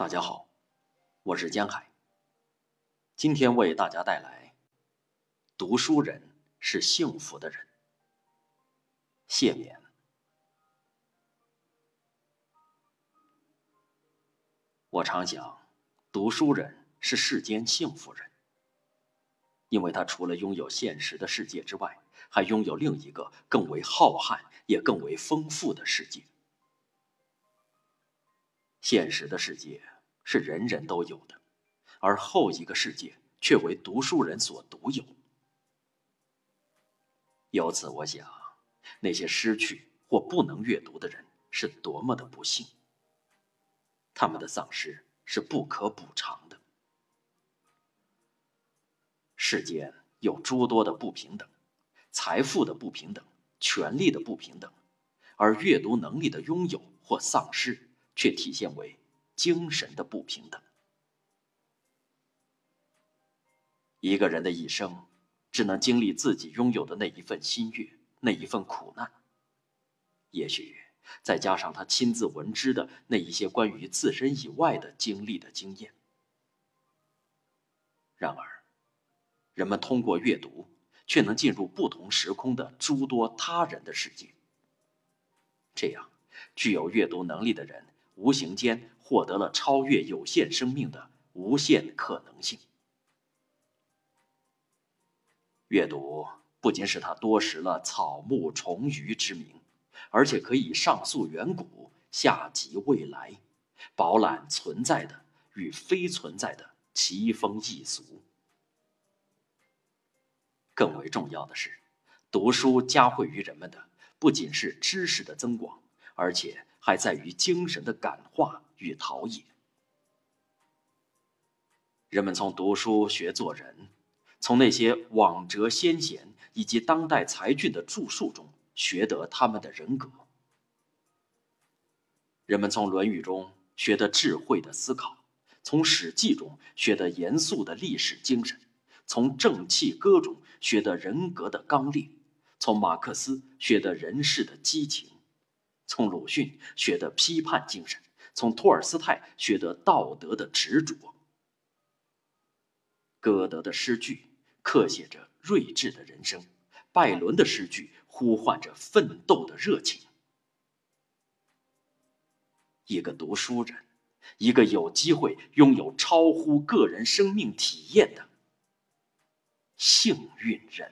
大家好，我是江海。今天为大家带来：读书人是幸福的人。谢冕。我常想，读书人是世间幸福人，因为他除了拥有现实的世界之外，还拥有另一个更为浩瀚也更为丰富的世界。现实的世界是人人都有的，而后一个世界却为读书人所独有。由此，我想，那些失去或不能阅读的人是多么的不幸。他们的丧失是不可补偿的。世间有诸多的不平等，财富的不平等，权力的不平等，而阅读能力的拥有或丧失。却体现为精神的不平等。一个人的一生，只能经历自己拥有的那一份心悦，那一份苦难。也许再加上他亲自闻知的那一些关于自身以外的经历的经验。然而，人们通过阅读，却能进入不同时空的诸多他人的世界。这样，具有阅读能力的人。无形间获得了超越有限生命的无限可能性。阅读不仅使他多识了草木虫鱼之名，而且可以上溯远古，下及未来，饱览存在的与非存在的奇风异俗。更为重要的是，读书加惠于人们的不仅是知识的增广，而且。还在于精神的感化与陶冶。人们从读书学做人，从那些往哲先贤以及当代才俊的著述中学得他们的人格。人们从《论语》中学得智慧的思考，从《史记》中学得严肃的历史精神，从《正气歌》中学得人格的刚烈，从马克思学得人世的激情。从鲁迅学得批判精神，从托尔斯泰学得道德的执着。歌德的诗句刻写着睿智的人生，拜伦的诗句呼唤着奋斗的热情。一个读书人，一个有机会拥有超乎个人生命体验的幸运人。